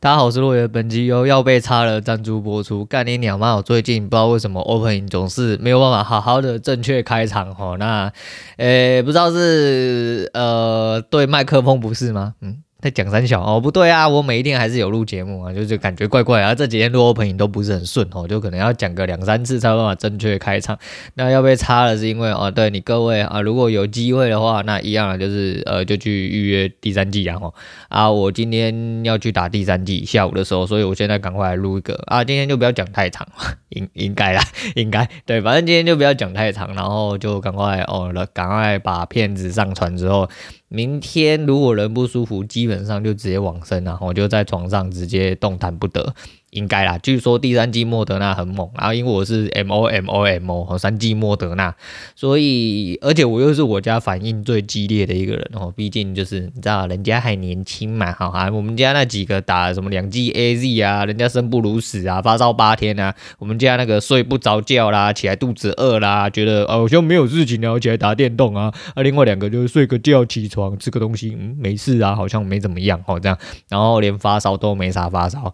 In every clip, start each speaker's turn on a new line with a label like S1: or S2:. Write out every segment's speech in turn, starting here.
S1: 大家好，我是洛野，本集由要被插了赞助播出。干你鸟妈！我最近不知道为什么 opening 总是没有办法好好的正确开场齁。那，诶，不知道是呃对麦克风不是吗？嗯。在讲三小哦，不对啊，我每一天还是有录节目啊，就是感觉怪怪啊。这几天录 open 都不是很顺哦，就可能要讲个两三次才有办法正确开场。那要被插了是因为哦，对你各位啊，如果有机会的话，那一样啊就是呃，就去预约第三季啊。哦啊，我今天要去打第三季，下午的时候，所以我现在赶快来录一个啊。今天就不要讲太长，应应该啦，应该对，反正今天就不要讲太长，然后就赶快哦了，赶快把片子上传之后。明天如果人不舒服，基本上就直接往生了，我就在床上直接动弹不得。应该啦，据说第三剂莫德纳很猛，然后因为我是 M O M O M O 和三剂莫德纳，所以而且我又是我家反应最激烈的一个人哦，毕竟就是你知道人家还年轻嘛，好啊，我们家那几个打什么两剂 A Z 啊，人家生不如死啊，发烧八天啊，我们家那个睡不着觉啦，起来肚子饿啦，觉得好像没有事情然后起来打电动啊，啊，另外两个就是睡个觉起床吃个东西，嗯，没事啊，好像没怎么样哦，这样，然后连发烧都没啥发烧。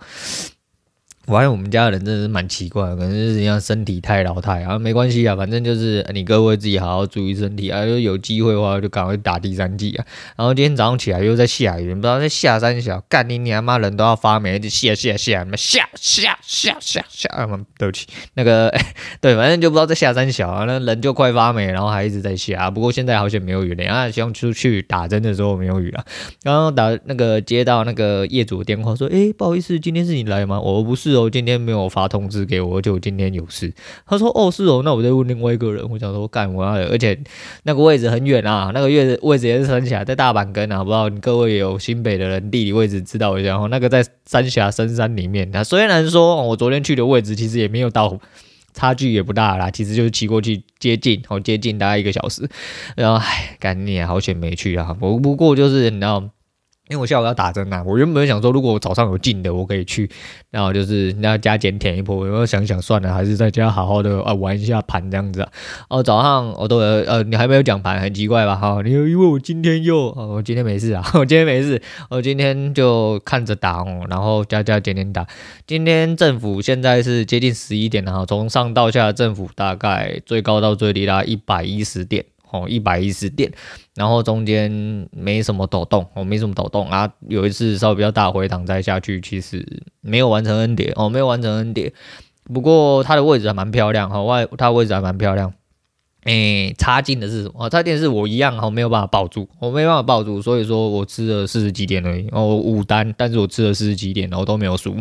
S1: 我发现我们家的人真的是蛮奇怪，可能是人家身体太老态啊，没关系啊，反正就是你各位自己好好注意身体啊，就有机会的话就赶快打第三剂啊。然后今天早上起来又在下雨，不知道在下三小，干你你他妈人都要发霉，就下下下，下下下下下啊！对不起，那个对，反正就不知道在下三小啊，那人就快发霉，然后还一直在下。不过现在好像没有雨了啊，希望出去打针的时候没有雨了。刚刚打那个接到那个业主的电话说，哎，不好意思，今天是你来吗？我不是。哦，今天没有发通知给我，而且我今天有事。他说：“哦，是哦，那我再问另外一个人。”我想说：“干我要，而且那个位置很远啊，那个位置位置也是三峡，在大板根啊，不知道各位有新北的人地理位置知道一下。那个在三峡深山里面。那虽然说我昨天去的位置其实也没有到，差距也不大啦，其实就是骑过去接近，好接近大概一个小时。然后唉，干你也好险没去啊。不不过就是你知道。因为我下午要打针啊，我原本想说，如果我早上有近的，我可以去，然后就是那加减舔一波。我想想算了，还是在家好好的啊玩一下盘这样子啊。哦，早上我都呃，你还没有讲盘，很奇怪吧？哈，你又因为我今天又，我今天没事啊，我今天没事，我今天就看着打哦，然后加加减减打。今天政府现在是接近十一点了哈，从上到下政府大概最高到最低啦，一百一十点。哦，一百一十点，然后中间没什么抖动，哦，没什么抖动啊。有一次稍微比较大回档再下去，其实没有完成 N 叠，哦，没有完成 N 叠。不过它的位置还蛮漂亮，哈，外它位置还蛮漂亮。诶，插进的是什么？插进是我一样，哈，没有办法抱住，我没办法抱住，所以说我吃了四十几点而已，哦，五单，但是我吃了四十几点，然后都没有输。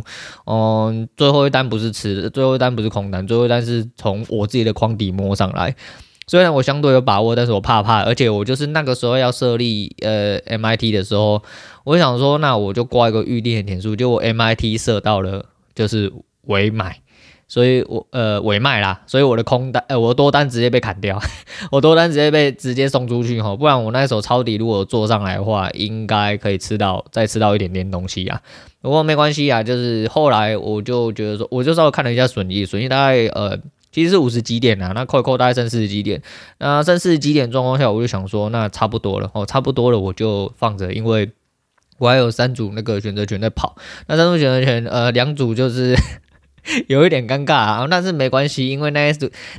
S1: 嗯，最后一单不是吃的，最后一单不是空单，最后一单是从我自己的框底摸上来。虽然我相对有把握，但是我怕怕，而且我就是那个时候要设立呃 MIT 的时候，我想说，那我就挂一个预定的点数，就我 MIT 设到了就是尾买，所以我呃尾卖啦，所以我的空单呃我多单直接被砍掉，我多单直接被直接送出去哈，不然我那时候抄底如果做上来的话，应该可以吃到再吃到一点点东西啊，不过没关系啊，就是后来我就觉得说，我就稍微看了一下损益，损益大概呃。其实是五十几点啊，那扣一扣大概剩四十几点，那剩四十几点状况下，我就想说，那差不多了哦，差不多了，我就放着，因为我还有三组那个选择权在跑，那三组选择权，呃，两组就是 有一点尴尬啊，但是没关系，因为那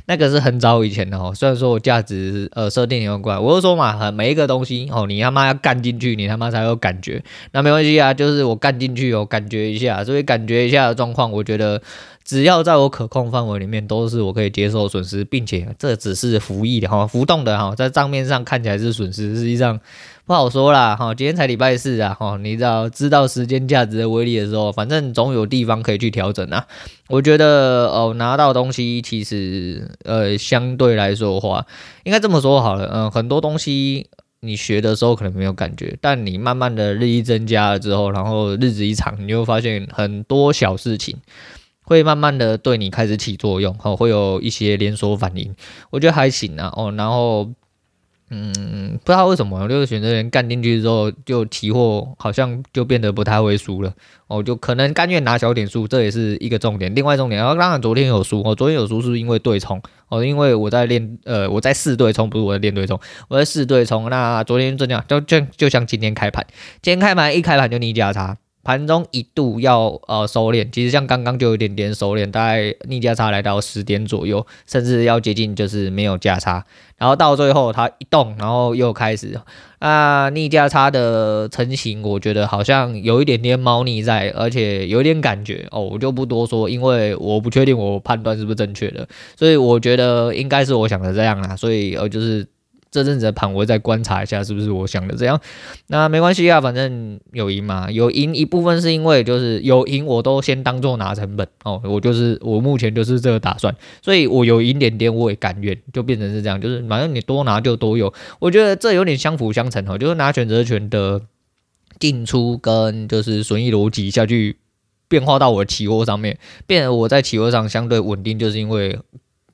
S1: 那个是很早以前的哦，虽然说我价值呃设定有关，我就说嘛，每一个东西哦，你他妈要干进去，你他妈才有感觉，那没关系啊，就是我干进去有感觉一下，所以感觉一下的状况，我觉得。只要在我可控范围里面，都是我可以接受损失，并且这只是浮溢的哈，浮动的哈，在账面上看起来是损失，实际上不好说啦哈。今天才礼拜四啊哈，你知道知道时间价值的威力的时候，反正总有地方可以去调整啊。我觉得哦，拿到东西其实呃相对来说的话，应该这么说好了，嗯，很多东西你学的时候可能没有感觉，但你慢慢的日益增加了之后，然后日子一长，你就会发现很多小事情。会慢慢的对你开始起作用，哦，会有一些连锁反应，我觉得还行啊，哦，然后，嗯，不知道为什么，就是选择人干进去之后，就期货好像就变得不太会输了，哦，就可能甘愿拿小点数，这也是一个重点。另外重点，然后当然昨天有输，哦，昨天有输是因为对冲，哦，因为我在练，呃，我在试对冲，不是我在练对冲，我在试对冲。那昨天就这样，就就就像今天开盘，今天开盘一开盘就逆价差。盘中一度要呃收敛，其实像刚刚就有点点收敛，大概逆价差来到十点左右，甚至要接近就是没有价差，然后到最后它一动，然后又开始啊逆价差的成型，我觉得好像有一点点猫腻在，而且有点感觉哦，我就不多说，因为我不确定我判断是不是正确的，所以我觉得应该是我想的这样啦，所以呃就是。这阵子的盘，我会再观察一下是不是我想的这样。那没关系啊，反正有赢嘛，有赢一部分是因为就是有赢，我都先当做拿成本哦。我就是我目前就是这个打算，所以我有赢点点我也甘愿，就变成是这样，就是反正你多拿就多有。我觉得这有点相辅相成哦，就是拿选择权的进出跟就是损益逻辑下去变化到我的期货上面，变得我在期货上相对稳定，就是因为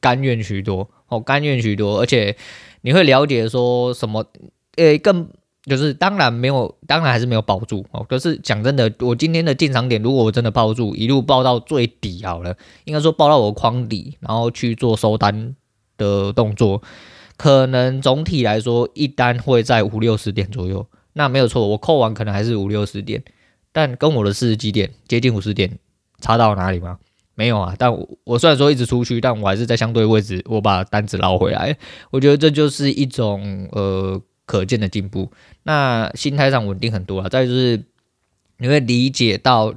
S1: 甘愿许多哦，甘愿许多，而且。你会了解说什么？呃，更就是当然没有，当然还是没有抱住哦。可是讲真的，我今天的进场点，如果我真的抱住，一路抱到最底好了，应该说抱到我框底，然后去做收单的动作，可能总体来说一单会在五六十点左右。那没有错，我扣完可能还是五六十点，但跟我的四十几点接近五十点，差到哪里吗？没有啊，但我我虽然说一直出去，但我还是在相对位置，我把单子捞回来。我觉得这就是一种呃可见的进步。那心态上稳定很多啊。再就是你会理解到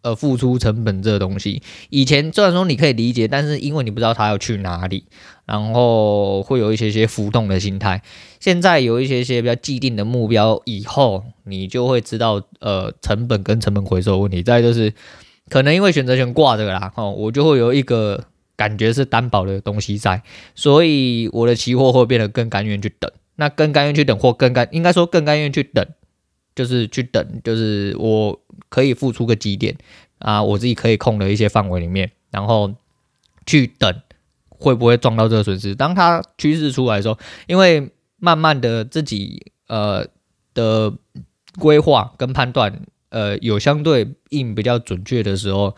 S1: 呃付出成本这个东西。以前虽然说你可以理解，但是因为你不知道它要去哪里，然后会有一些些浮动的心态。现在有一些些比较既定的目标，以后你就会知道呃成本跟成本回收问题。再就是。可能因为选择权挂着啦，哦，我就会有一个感觉是担保的东西在，所以我的期货会变得更甘愿去等。那更甘愿去等，或更甘应该说更甘愿去等，就是去等，就是我可以付出个几点啊，我自己可以控的一些范围里面，然后去等会不会撞到这个损失。当它趋势出来的时候，因为慢慢的自己呃的规划跟判断。呃，有相对应比较准确的时候，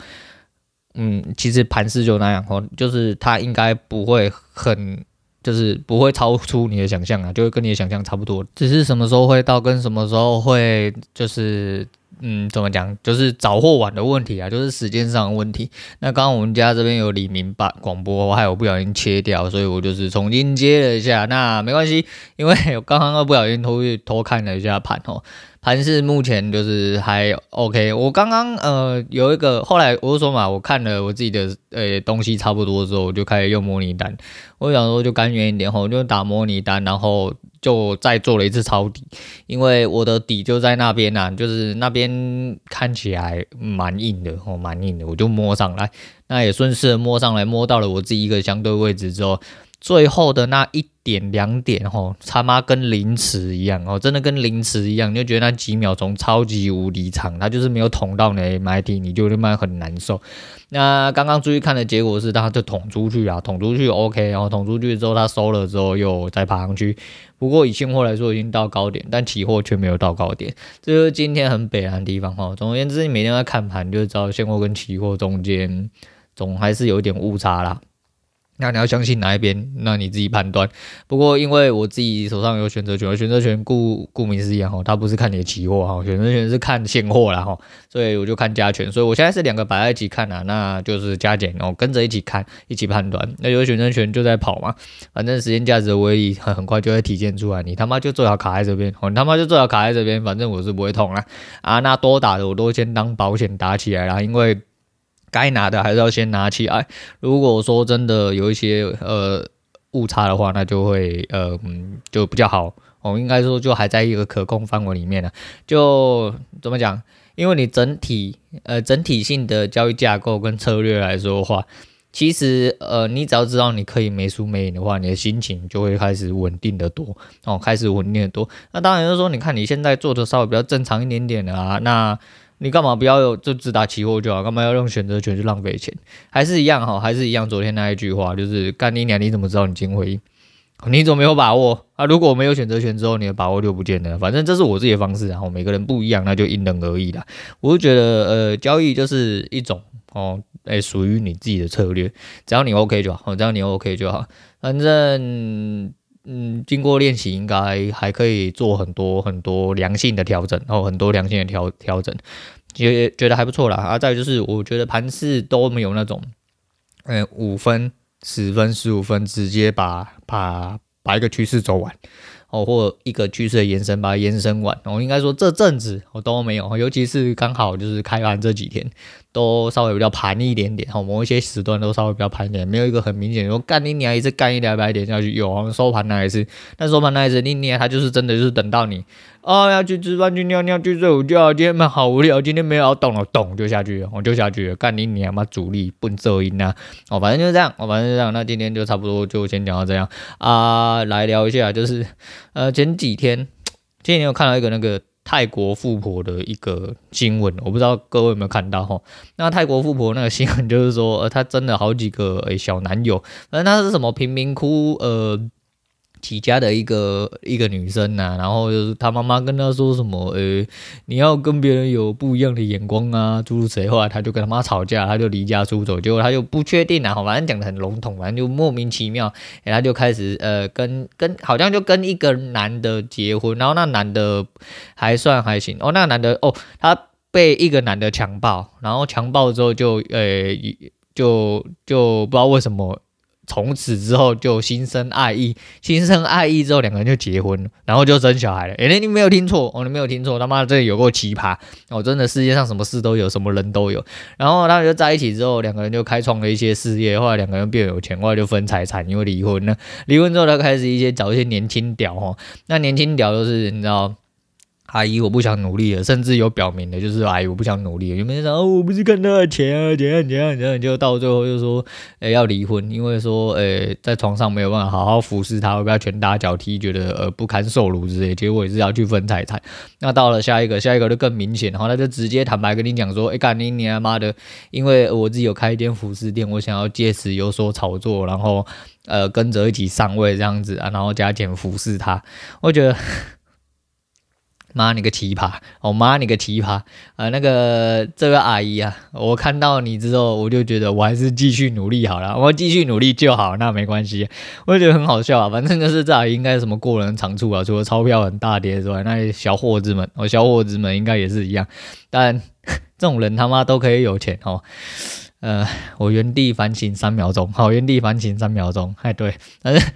S1: 嗯，其实盘势就那样哦，就是它应该不会很，就是不会超出你的想象啊，就会跟你的想象差不多，只是什么时候会到，跟什么时候会就是。嗯，怎么讲？就是早或晚 的问题啊，就是时间上的问题。那刚刚我们家这边有李明把广播，害我不小心切掉，所以我就是重新接了一下。那没关系，因为我刚刚又不小心偷去偷看了一下盘哦，盘势目前就是还 OK。我刚刚呃有一个，后来我就说嘛，我看了我自己的呃、欸、东西差不多之后，我就开始用模拟单。我想说就甘愿一点吼，就打模拟单，然后。就再做了一次抄底，因为我的底就在那边呐、啊，就是那边看起来蛮硬的哦，蛮硬的，我就摸上来，那也顺势摸上来，摸到了我自己一个相对位置之后，最后的那一点两点吼，他妈跟凌迟一样哦，真的跟凌迟一样，你就觉得那几秒钟超级无敌长，它就是没有捅到你的 MACD，你就他妈很难受。那刚刚注意看的结果是，它就捅出去啊，捅出去 OK，然后捅出去之后，它收了之后又再爬上去。不过以现货来说，已经到高点，但期货却没有到高点，这就是今天很北烂的地方哈。总而言之，你每天在看盘，就知道现货跟期货中间总还是有一点误差啦。那你要相信哪一边？那你自己判断。不过因为我自己手上有选择权，选择权顾顾名思义哈，它不是看你的期货哈，选择权是看现货啦哈，所以我就看加权。所以我现在是两个摆在一起看啊，那就是加减哦，跟着一起看，一起判断。那有选择权就在跑嘛，反正时间价值的威力很很快就会体现出来。你他妈就最好卡在这边，哦，你他妈就最好卡在这边，反正我是不会痛啦。啊，那多打的我都先当保险打起来啦，因为。该拿的还是要先拿起来。如果说真的有一些呃误差的话，那就会呃嗯就比较好。我、哦、应该说就还在一个可控范围里面呢。就怎么讲？因为你整体呃整体性的交易架构跟策略来说的话，其实呃你只要知道你可以没输没赢的话，你的心情就会开始稳定的多哦，开始稳定的多。那当然就是说，你看你现在做的稍微比较正常一点点的啊，那。你干嘛不要有就只打期货就好？干嘛要用选择权去浪费钱？还是一样哈，还是一样。昨天那一句话就是干你娘！你怎么知道你今天会赢？你怎么没有把握啊？如果没有选择权之后，你的把握就不见了。反正这是我自己的方式，然后每个人不一样，那就因人而异啦。我就觉得呃，交易就是一种哦，哎，属于你自己的策略，只要你 OK 就好，只要你 OK 就好。反正。嗯，经过练习，应该还可以做很多很多良性的调整，然后很多良性的调调整。也觉得还不错啦。啊，再就是我觉得盘势都没有那种，嗯，五分、十分、十五分直接把把把一个趋势走完。哦，或一个趋势的延伸，把它延伸完。我、应该说这阵子我都没有，尤其是刚好就是开盘这几天，都稍微比较盘一点点。哦，某一些时段都稍微比较盘一点，没有一个很明显说干你娘一次干一两百点下去，有收盘那一次，但收盘那一次你娘他就是真的就是等到你。哦，要去吃饭，去尿尿，去睡午觉。今天蛮好无聊，今天没有要动了，动就下去，我就下去。干你娘妈主力笨噪音啊！哦，反正就是这样，哦，反正就这样。那今天就差不多就先讲到这样啊。来聊一下，就是呃前几天，前几天有看到一个那个泰国富婆的一个新闻，我不知道各位有没有看到哈。那泰国富婆那个新闻就是说，呃，她真的好几个诶小男友，反正她是什么贫民窟呃。起家的一个一个女生呐、啊，然后就是她妈妈跟她说什么，呃、你要跟别人有不一样的眼光啊，诸如此类。后来她就跟她妈吵架，她就离家出走，结果她就不确定啊，反正讲得很笼统，反正就莫名其妙，然、欸、后就开始呃跟跟好像就跟一个男的结婚，然后那男的还算还行哦，那个男的哦，他被一个男的强暴，然后强暴之后就呃、就就不知道为什么。从此之后就心生爱意，心生爱意之后两个人就结婚了，然后就生小孩了。哎，你没有听错哦，你没有听错，他妈这有够奇葩哦！真的世界上什么事都有，什么人都有。然后他们就在一起之后，两个人就开创了一些事业，后来两个人变有钱，后来就分财产，因为离婚了。离婚之后，他开始一些找一些年轻屌哦，那年轻屌就是你知道。阿姨，我不想努力了，甚至有表明的，就是阿姨，我不想努力了。有没有人，哦，我不是看他的钱啊，怎样怎样怎样，就到最后就说，哎，要离婚，因为说，哎，在床上没有办法好好服侍他，会被他拳打脚踢，觉得呃不堪受辱之类，结果也是要去分财产。那到了下一个，下一个就更明显，然后他就直接坦白跟你讲说，哎，干你你他妈的，因为我自己有开一间服饰店，我想要借此有所炒作，然后呃跟着一起上位这样子啊，然后加减服侍他，我觉得。妈你个奇葩！哦妈你个奇葩！呃，那个这位阿姨啊，我看到你之后，我就觉得我还是继续努力好了，我继续努力就好，那没关系。我就觉得很好笑啊，反正就是这阿姨应该什么过人长处啊，除了钞票很大叠之外，那些小伙子们，哦小伙子们应该也是一样。但 这种人他妈都可以有钱哦。呃，我原地反省三秒钟，好，原地反省三秒钟。哎，对，但是。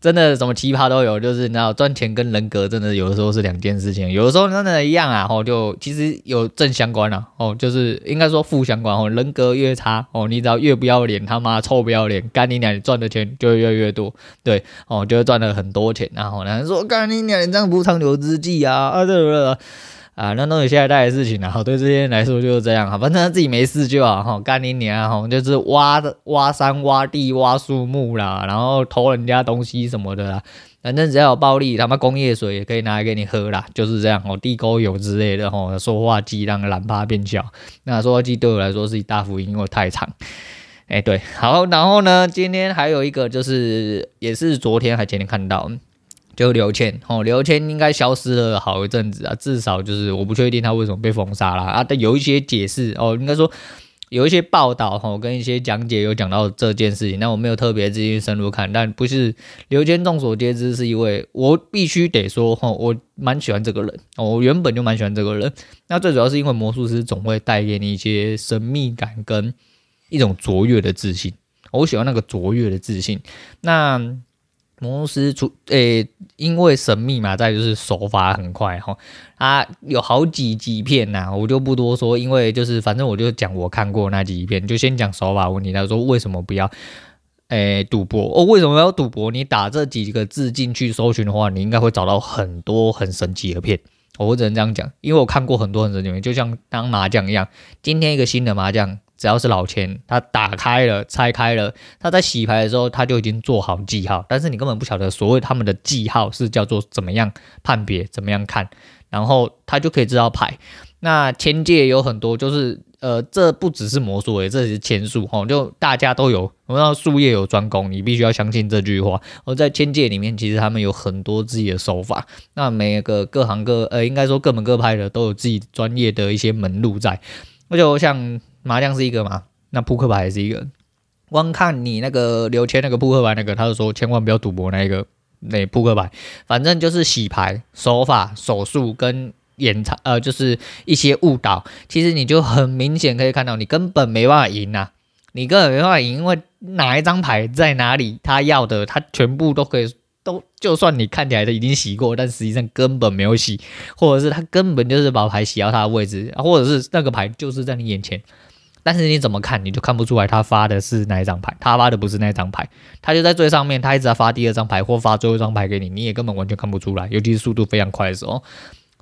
S1: 真的什么奇葩都有，就是你知道赚钱跟人格真的有的时候是两件事情，有的时候真的一样啊，哦，就其实有正相关啊，哦，就是应该说负相关哦，人格越差哦，你只要越不要脸，他妈臭不要脸，干你娘，你赚的钱就会越越多，对，哦，就会赚了很多钱，然后呢说干你娘，你这样不长久之计啊，啊对不对？啊，那都是下一代的事情了，好，对这些人来说就是这样，哈，反正他自己没事就好，哈，干你娘，哈，就是挖的挖山挖地挖树木啦，然后偷人家东西什么的啦，反正只要有暴力，他妈工业水也可以拿来给你喝啦，就是这样，哦，地沟油之类的，哦，塑化剂让蓝趴变小，那塑化剂对我来说是一大福音，因为太长，哎、对，好，然后呢，今天还有一个就是也是昨天还前天看到。就刘谦哦，刘谦应该消失了好一阵子啊，至少就是我不确定他为什么被封杀了啊。但有一些解释哦，应该说有一些报道哈，跟一些讲解有讲到这件事情，那我没有特别继续深入看。但不是刘谦，众所皆知是一位，我必须得说哈，我蛮喜欢这个人哦，我原本就蛮喜欢这个人。那最主要是因为魔术师总会带给你一些神秘感跟一种卓越的自信，我喜欢那个卓越的自信。那魔术师出诶、因为神秘嘛，再就是手法很快哈，啊，有好几集片呐，我就不多说，因为就是反正我就讲我看过那几片，就先讲手法问题。他说为什么不要诶赌博哦？为什么要赌博？你打这几个字进去搜寻的话，你应该会找到很多很神奇的片。我只能这样讲，因为我看过很多很神奇的片，就像当麻将一样，今天一个新的麻将。只要是老千，他打开了、拆开了，他在洗牌的时候他就已经做好记号，但是你根本不晓得所谓他们的记号是叫做怎么样判别、怎么样看，然后他就可以知道牌。那签界有很多，就是呃，这不只是魔术诶，这是签术哦，就大家都有，我知道术业有专攻，你必须要相信这句话。而在签界里面，其实他们有很多自己的手法，那每个各行各呃，应该说各门各派的都有自己专业的一些门路在，而且我想。麻将是一个嘛，那扑克牌也是一个。光看你那个刘谦那个扑克牌那个，他就说千万不要赌博那一个那扑克牌，反正就是洗牌手法手速跟演唱呃，就是一些误导，其实你就很明显可以看到，你根本没办法赢啊，你根本没办法赢，因为哪一张牌在哪里，他要的他全部都可以都，就算你看起来都已经洗过，但实际上根本没有洗，或者是他根本就是把牌洗到他的位置，或者是那个牌就是在你眼前。但是你怎么看，你就看不出来他发的是哪一张牌，他发的不是那张牌，他就在最上面，他一直在发第二张牌或发最后一张牌给你，你也根本完全看不出来，尤其是速度非常快的时候。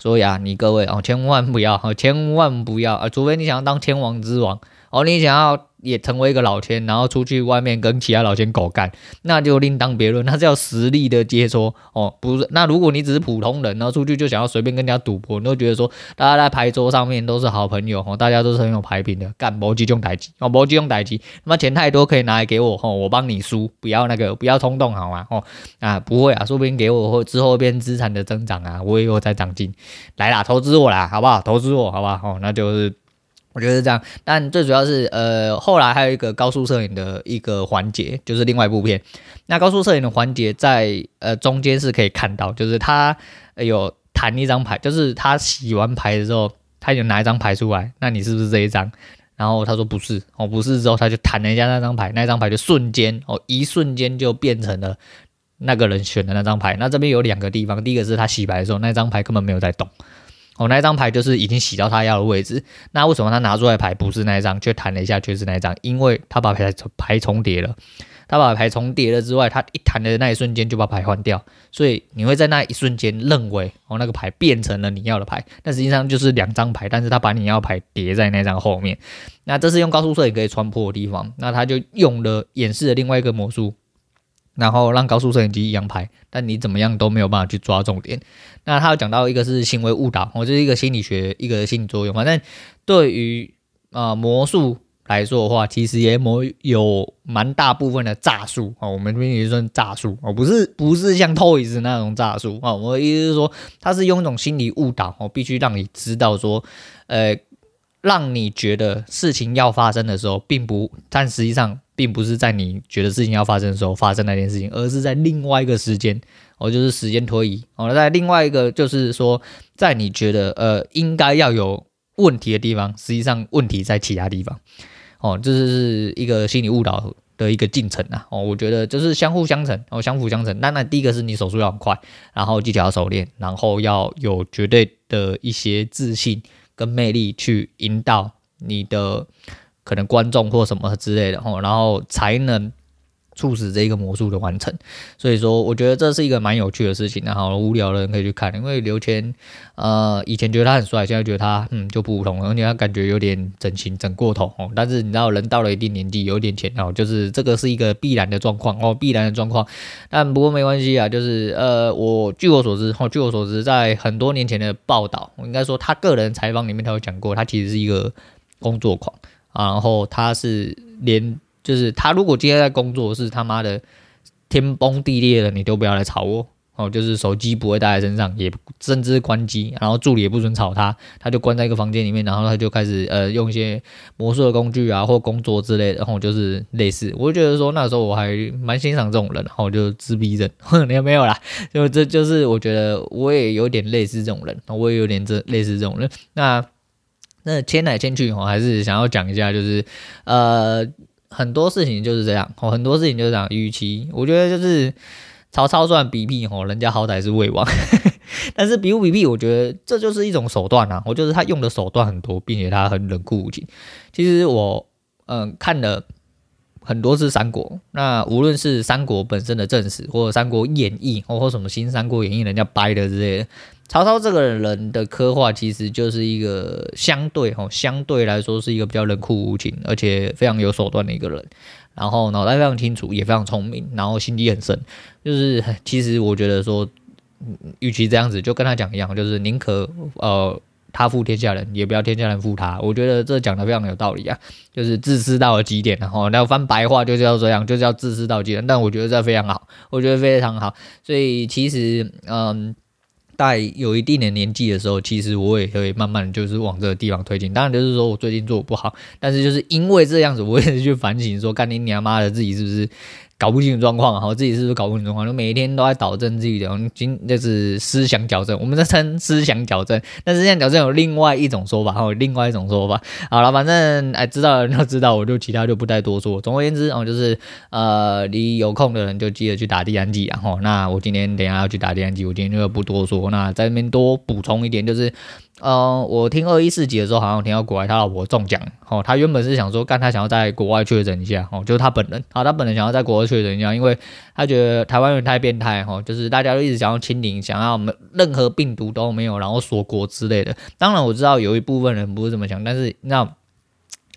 S1: 所以啊，你各位哦，千万不要哦，千万不要啊，除非你想要当天王之王哦，你想要。也成为一个老千，然后出去外面跟其他老千狗干，那就另当别论。那是要实力的接收哦，不是。那如果你只是普通人，然后出去就想要随便跟人家赌博，你都觉得说大家在牌桌上面都是好朋友哦，大家都是很有牌品的，干搏击中台机哦，搏击中台机，那么钱太多可以拿来给我哦，我帮你输，不要那个不要冲动好吗？哦啊，不会啊，说不定给我或之后变资产的增长啊，我也有在长进，来啦，投资我啦，好不好？投资我，好不好？哦，那就是。我觉得是这样，但最主要是，呃，后来还有一个高速摄影的一个环节，就是另外一部片。那高速摄影的环节在呃中间是可以看到，就是他有弹一张牌，就是他洗完牌的时候，他有拿一张牌出来，那你是不是这一张？然后他说不是，哦不是之后，他就弹了一下那张牌，那张牌就瞬间哦一瞬间就变成了那个人选的那张牌。那这边有两个地方，第一个是他洗牌的时候，那张牌根本没有在动。哦，那一张牌就是已经洗到他要的位置。那为什么他拿出来牌不是那一张，却弹了一下却是那一张？因为他把牌牌重叠了。他把牌重叠了之外，他一弹的那一瞬间就把牌换掉。所以你会在那一瞬间认为哦，那个牌变成了你要的牌，但实际上就是两张牌，但是他把你要牌叠在那张后面。那这是用高速摄影可以穿破的地方。那他就用了演示了另外一个魔术。然后让高速摄影机一样拍，但你怎么样都没有办法去抓重点。那他有讲到一个是行为误导，我就是一个心理学一个心理作用。反正对于啊、魔术来说的话，其实也魔有蛮大部分的诈术啊，我们这边也算诈术哦，不是不是像 Toys 那种诈术啊。我的意思是说，他是用一种心理误导哦，必须让你知道说，呃，让你觉得事情要发生的时候，并不，但实际上。并不是在你觉得事情要发生的时候发生那件事情，而是在另外一个时间，哦，就是时间推移，哦，在另外一个就是说，在你觉得呃应该要有问题的地方，实际上问题在其他地方，哦，这是一个心理误导的一个进程啊，哦，我觉得就是相互相成，哦，相辅相成。那那，第一个是你手速要很快，然后技巧要熟练，然后要有绝对的一些自信跟魅力去引导你的。可能观众或什么之类的吼，然后才能促使这一个魔术的完成。所以说，我觉得这是一个蛮有趣的事情。然后无聊的人可以去看，因为刘谦，呃，以前觉得他很帅，现在觉得他嗯就普通，而且他感觉有点整形整过头哦。但是你知道，人到了一定年纪，有点钱哦，就是这个是一个必然的状况哦，必然的状况。但不过没关系啊，就是呃，我据我所知哦，据我所知，在很多年前的报道，我应该说他个人采访里面他有讲过，他其实是一个工作狂啊。然后他是连，就是他如果今天在工作是他妈的天崩地裂了，你都不要来吵我哦。就是手机不会带在身上，也甚至关机，然后助理也不准吵他，他就关在一个房间里面，然后他就开始呃用一些魔术的工具啊或工作之类的，然后就是类似。我就觉得说那时候我还蛮欣赏这种人，然后就自闭症，你 没有啦？就这就是我觉得我也有点类似这种人，我也有点这类似这种人。那。那迁来迁去，我还是想要讲一下，就是呃，很多事情就是这样，哦，很多事情就是这样。与其我觉得就是曹操算比比，哦，人家好歹是魏王，但是比不比比，我觉得这就是一种手段啊。我就是他用的手段很多，并且他很冷酷无情。其实我嗯、看了很多次三国，那无论是三国本身的正史，或者三国演义，或或什么新三国演义人家掰的之类的。曹操这个人的刻画其实就是一个相对哈，相对来说是一个比较冷酷无情，而且非常有手段的一个人。然后脑袋非常清楚，也非常聪明，然后心机很深。就是其实我觉得说，与其这样子，就跟他讲一样，就是宁可呃他负天下人，也不要天下人负他。我觉得这讲的非常有道理啊，就是自私到了极点。然后那翻白话就是要这样，就是要自私到极点。但我觉得这非常好，我觉得非常好。所以其实嗯。在有一定的年纪的时候，其实我也会慢慢就是往这个地方推进。当然，就是说我最近做不好，但是就是因为这样子，我也是去反省说，干你娘妈的自己是不是搞不清楚状况，好，自己是不是搞不清楚状况？就每一天都在导正自己的，今就是思想矫正，我们在称思想矫正，但思想矫正有另外一种说法，还有另外一种说法。好了，反正哎，知道的人都知道，我就其他就不再多说。总而言之，哦，就是呃，你有空的人就记得去打第三剂，然后那我今天等下要去打第三剂，我今天就不多说。那在那边多补充一点，就是。呃，我听二一四集的时候，好像听到国外他老婆中奖，哦，他原本是想说，干他想要在国外确诊一下，哦，就是他本人，好，他本人想要在国外确诊一样，因为他觉得台湾人太变态，哈，就是大家都一直想要清零，想要我们任何病毒都没有，然后锁国之类的。当然我知道有一部分人不是这么想，但是那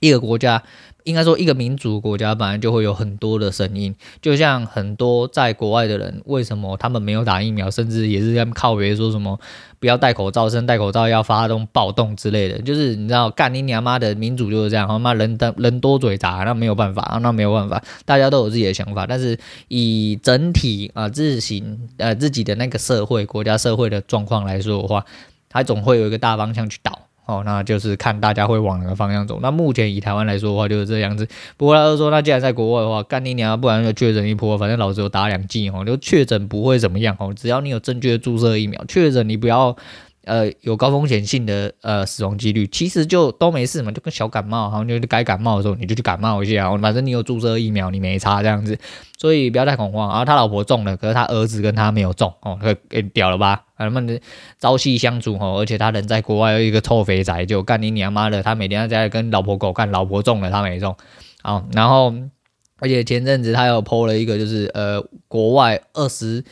S1: 一个国家。应该说，一个民主国家本来就会有很多的声音，就像很多在国外的人，为什么他们没有打疫苗，甚至也是在靠别说什么不要戴口罩，甚至戴口罩要发动暴动之类的，就是你知道，干你娘妈的民主就是这样，他妈人的人多嘴杂，那没有办法，那没有办法，大家都有自己的想法，但是以整体啊自行呃自己的那个社会国家社会的状况来说的话，它总会有一个大方向去导。哦，那就是看大家会往哪个方向走。那目前以台湾来说的话，就是这样子。不过他就说，那既然在国外的话，干你娘，不然就确诊一波，反正老子有打两剂哦，就确诊不会怎么样哦。只要你有正确的注射疫苗，确诊你不要。呃，有高风险性的呃死亡几率，其实就都没事嘛，就跟小感冒，好像就该感冒的时候你就去感冒一下，反正你有注射疫苗，你没差这样子，所以不要太恐慌。然后他老婆中了，可是他儿子跟他没有中哦，给给屌了吧？他们朝夕相处哦，而且他人在国外有一个臭肥宅，就干你娘妈的，他每天在家跟老婆狗干，老婆中了他没中，好，然后而且前阵子他又 po 了一个，就是呃国外二十。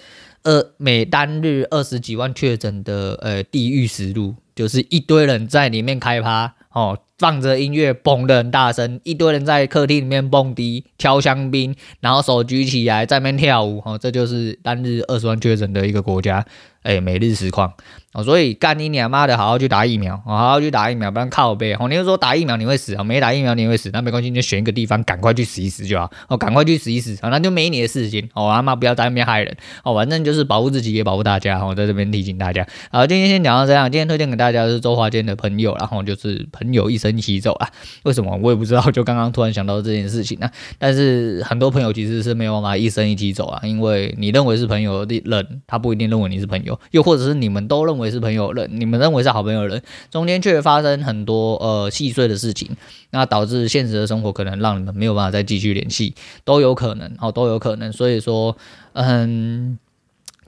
S1: 二每单日二十几万确诊的呃地狱实录，就是一堆人在里面开趴哦，放着音乐蹦得很大声，一堆人在客厅里面蹦迪、挑香槟，然后手举起来在那边跳舞哦，这就是单日二十万确诊的一个国家。哎，每日实况哦，所以干你娘妈的，好好去打疫苗，好好去打疫苗，不然靠背哦。你就说打疫苗你会死啊？没打疫苗你会死，那没关系，你就选一个地方赶快去死一死就好哦，赶快去死一死啊，那就没你的事情哦。阿妈不要在那边害人哦，反正就是保护自己也保护大家哦，在这边提醒大家。好，今天先讲到这样，今天推荐给大家是周华健的朋友，然后就是朋友一生一起走啊。为什么我也不知道，就刚刚突然想到这件事情呢、但是很多朋友其实是没有办法一生一起走啊，因为你认为是朋友的人，他不一定认为你是朋友，又或者。是你们都认为是朋友的人，你们认为是好朋友的人，中间却发生很多呃细碎的事情，那导致现实的生活可能让你们没有办法再继续联系，都有可能哦，都有可能。所以说，嗯，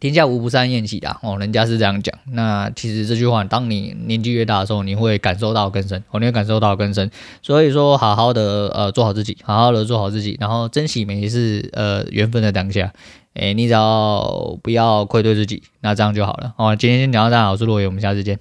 S1: 天下无不散宴席的哦，人家是这样讲。那其实这句话，当你年纪越大的时候，你会感受到更深，哦，你会感受到更深。所以说，好好的呃做好自己，好好的做好自己，然后珍惜每一次呃缘分的当下。诶，你只要不要愧对自己，那这样就好了。好，今天先聊到这，我是洛伟，我们下次见。